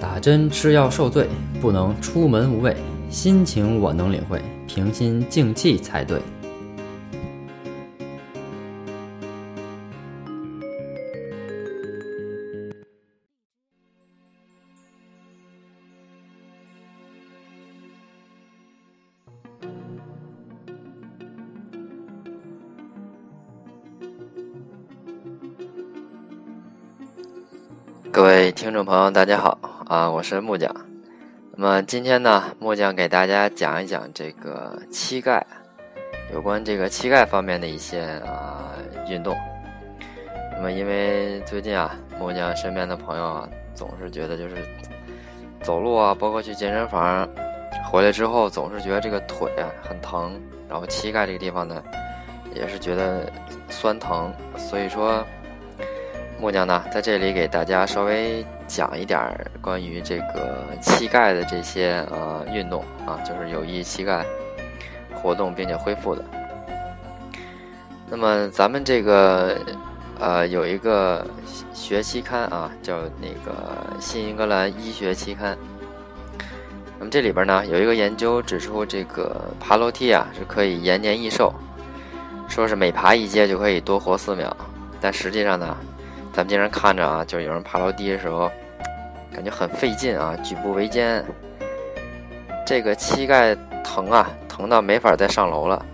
打针吃药受罪，不能出门无畏。心情我能领会，平心静气才对。各位听众朋友，大家好啊，我是木匠。那么今天呢，木匠给大家讲一讲这个膝盖，有关这个膝盖方面的一些啊运动。那么因为最近啊，木匠身边的朋友啊，总是觉得就是走路啊，包括去健身房回来之后，总是觉得这个腿很疼，然后膝盖这个地方呢，也是觉得酸疼，所以说。木匠呢，在这里给大家稍微讲一点关于这个膝盖的这些呃运动啊，就是有益膝盖活动并且恢复的。那么咱们这个呃有一个学期刊啊，叫那个《新英格兰医学期刊》。那么这里边呢有一个研究指出，这个爬楼梯啊是可以延年益寿，说是每爬一阶就可以多活四秒，但实际上呢。咱们经常看着啊，就是有人爬楼梯的时候，感觉很费劲啊，举步维艰。这个膝盖疼啊，疼到没法再上楼了。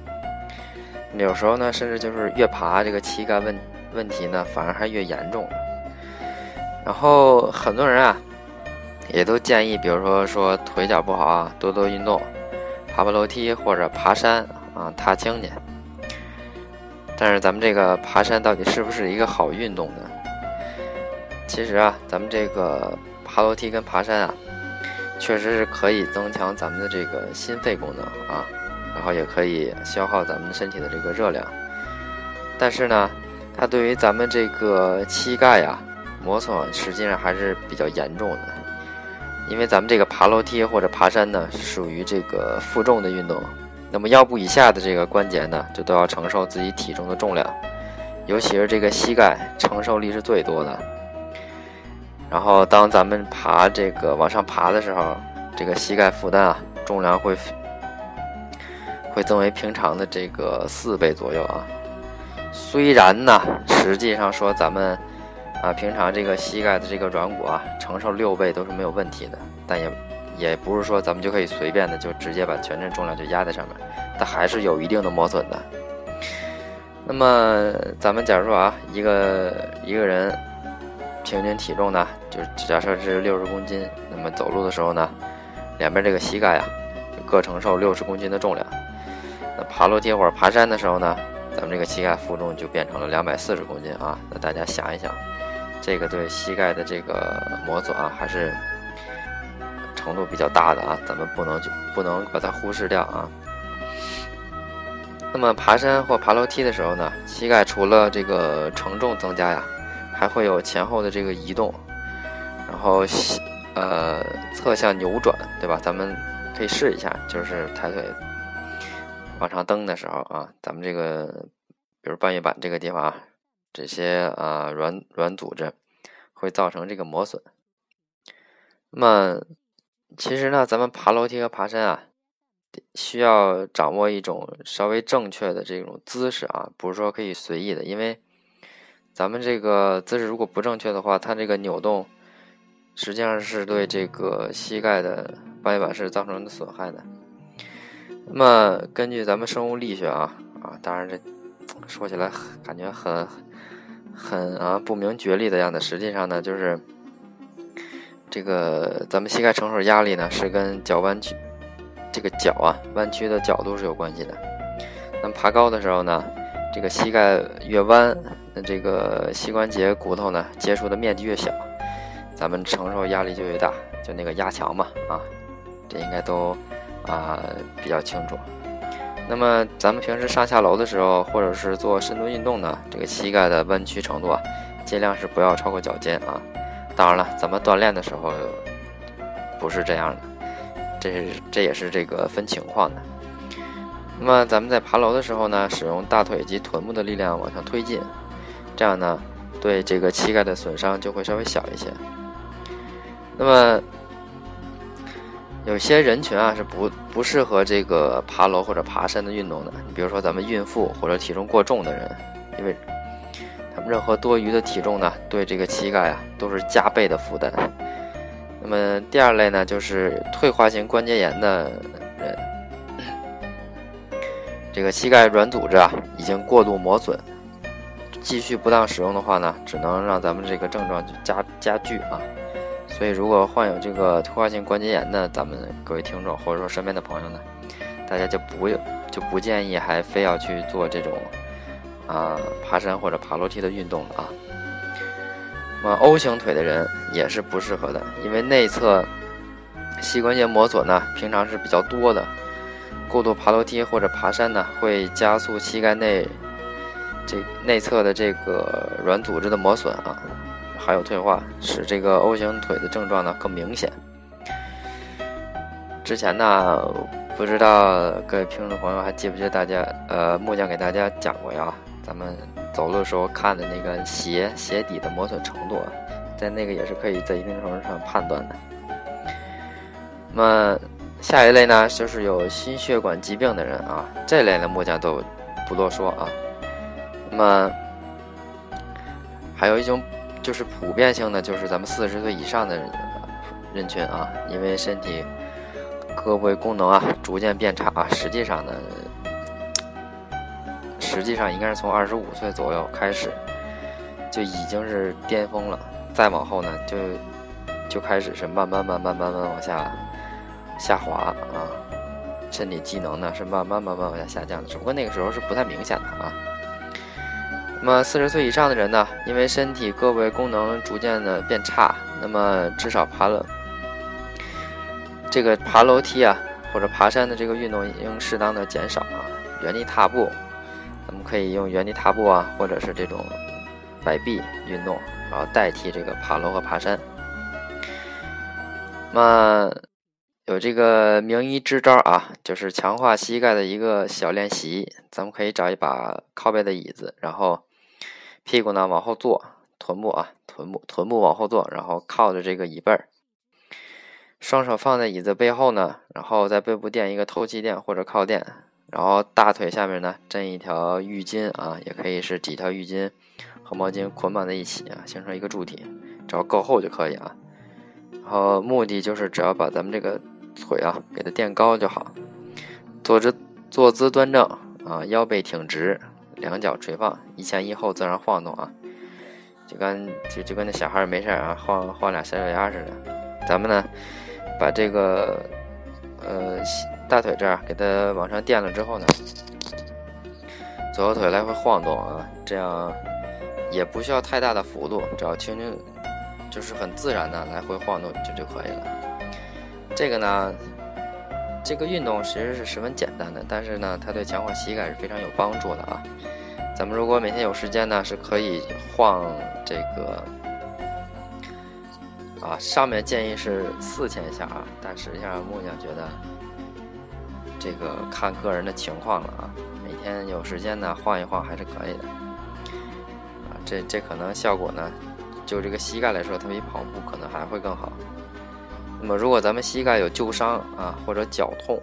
有时候呢，甚至就是越爬这个膝盖问问题呢，反而还越严重。然后很多人啊，也都建议，比如说说腿脚不好啊，多多运动，爬爬楼梯或者爬山啊，踏青去。但是咱们这个爬山到底是不是一个好运动呢？其实啊，咱们这个爬楼梯跟爬山啊，确实是可以增强咱们的这个心肺功能啊，然后也可以消耗咱们身体的这个热量。但是呢，它对于咱们这个膝盖呀磨损，实际上还是比较严重的。因为咱们这个爬楼梯或者爬山呢，是属于这个负重的运动，那么腰部以下的这个关节呢，就都要承受自己体重的重量，尤其是这个膝盖承受力是最多的。然后，当咱们爬这个往上爬的时候，这个膝盖负担啊，重量会会增为平常的这个四倍左右啊。虽然呢，实际上说咱们啊，平常这个膝盖的这个软骨啊，承受六倍都是没有问题的，但也也不是说咱们就可以随便的就直接把全身重量就压在上面，它还是有一定的磨损的。那么，咱们假如说啊，一个一个人。平均体重呢，就是假设是六十公斤，那么走路的时候呢，两边这个膝盖啊，各承受六十公斤的重量。那爬楼梯或者爬山的时候呢，咱们这个膝盖负重就变成了两百四十公斤啊。那大家想一想，这个对膝盖的这个磨损啊，还是程度比较大的啊，咱们不能就不能把它忽视掉啊。那么爬山或爬楼梯的时候呢，膝盖除了这个承重增加呀。还会有前后的这个移动，然后呃侧向扭转，对吧？咱们可以试一下，就是抬腿往上蹬的时候啊，咱们这个比如半月板这个地方啊，这些啊软软组织会造成这个磨损。那么其实呢，咱们爬楼梯和爬山啊，需要掌握一种稍微正确的这种姿势啊，不是说可以随意的，因为。咱们这个姿势如果不正确的话，它这个扭动实际上是对这个膝盖的半月板是造成的损害的。那么根据咱们生物力学啊啊，当然这说起来感觉很很啊不明觉厉的样子，实际上呢就是这个咱们膝盖承受压力呢是跟脚弯曲这个脚啊弯曲的角度是有关系的。那么爬高的时候呢，这个膝盖越弯。那这个膝关节骨头呢，接触的面积越小，咱们承受压力就越大，就那个压强嘛，啊，这应该都啊比较清楚。那么咱们平时上下楼的时候，或者是做深度运动呢，这个膝盖的弯曲程度啊，尽量是不要超过脚尖啊。当然了，咱们锻炼的时候不是这样的，这是这也是这个分情况的。那么咱们在爬楼的时候呢，使用大腿及臀部的力量往上推进。这样呢，对这个膝盖的损伤就会稍微小一些。那么有些人群啊是不不适合这个爬楼或者爬山的运动的。你比如说咱们孕妇或者体重过重的人，因为他们任何多余的体重呢，对这个膝盖啊都是加倍的负担。那么第二类呢，就是退化性关节炎的人，这个膝盖软组织啊已经过度磨损，继续不当使用的话呢，只能让咱们这个症状就加加剧啊。所以，如果患有这个退化性关节炎的咱们各位听众或者说身边的朋友呢，大家就不就不建议还非要去做这种啊爬山或者爬楼梯的运动了啊。那么 O 型腿的人也是不适合的，因为内侧膝关节磨损呢，平常是比较多的，过度爬楼梯或者爬山呢，会加速膝盖内这内侧的这个软组织的磨损啊。还有退化，使这个 O 型腿的症状呢更明显。之前呢，不知道各位听众朋友还记不记得大家，呃，木匠给大家讲过呀，咱们走路的时候看的那个鞋鞋底的磨损程度，在那个也是可以在一定程度上判断的。那么下一类呢，就是有心血管疾病的人啊，这类的木匠都不多说啊。那么还有一种。就是普遍性的，就是咱们四十岁以上的人群啊，因为身体各部位功能啊逐渐变差啊，实际上呢，实际上应该是从二十五岁左右开始就已经是巅峰了，再往后呢就就开始是慢慢慢慢慢慢往下下滑啊，身体机能呢是慢慢慢慢往下下降的，只不过那个时候是不太明显的啊。那么四十岁以上的人呢，因为身体各位功能逐渐的变差，那么至少爬了这个爬楼梯啊，或者爬山的这个运动应适当的减少啊，原地踏步，咱们可以用原地踏步啊，或者是这种摆臂运动，然后代替这个爬楼和爬山。那有这个名医支招啊，就是强化膝盖的一个小练习，咱们可以找一把靠背的椅子，然后。屁股呢往后坐，臀部啊，臀部臀部往后坐，然后靠着这个椅背儿，双手放在椅子背后呢，然后在背部垫一个透气垫或者靠垫，然后大腿下面呢枕一条浴巾啊，也可以是几条浴巾和毛巾捆绑在一起啊，形成一个柱体，只要够厚就可以啊。然后目的就是只要把咱们这个腿啊给它垫高就好，坐姿坐姿端正啊，腰背挺直。两脚垂放，一前一后自然晃动啊，就跟就就跟那小孩没事啊，晃晃俩小脚丫似的。咱们呢，把这个呃大腿这儿给它往上垫了之后呢，左右腿来回晃动啊，这样也不需要太大的幅度，只要轻轻就是很自然的来回晃动就就可以了。这个呢。这个运动其实是十分简单的，但是呢，它对强化膝盖是非常有帮助的啊。咱们如果每天有时间呢，是可以晃这个啊，上面建议是四千下啊，但实际上木匠觉得这个看个人的情况了啊。每天有时间呢，晃一晃还是可以的啊。这这可能效果呢，就这个膝盖来说，它比跑步可能还会更好。那么，如果咱们膝盖有旧伤啊，或者脚痛，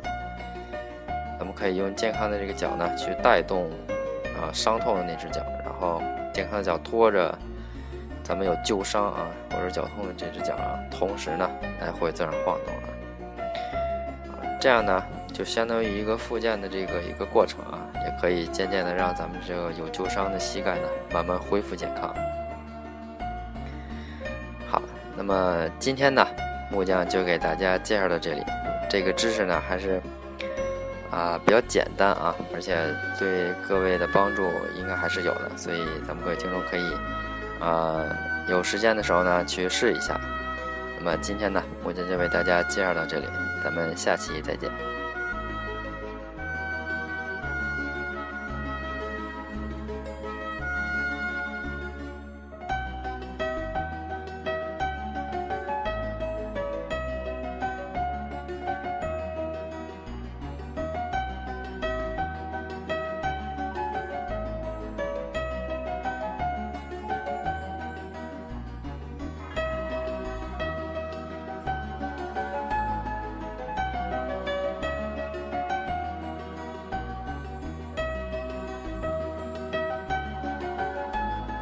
咱们可以用健康的这个脚呢，去带动啊伤痛的那只脚，然后健康的脚拖着咱们有旧伤啊或者脚痛的这只脚啊，同时呢来回自然晃动啊，这样呢就相当于一个复健的这个一个过程啊，也可以渐渐的让咱们这个有旧伤的膝盖呢慢慢恢复健康。好，那么今天呢。木匠就给大家介绍到这里，这个知识呢还是啊比较简单啊，而且对各位的帮助应该还是有的，所以咱们各位听众可以啊有时间的时候呢去试一下。那么今天呢，木匠就为大家介绍到这里，咱们下期再见。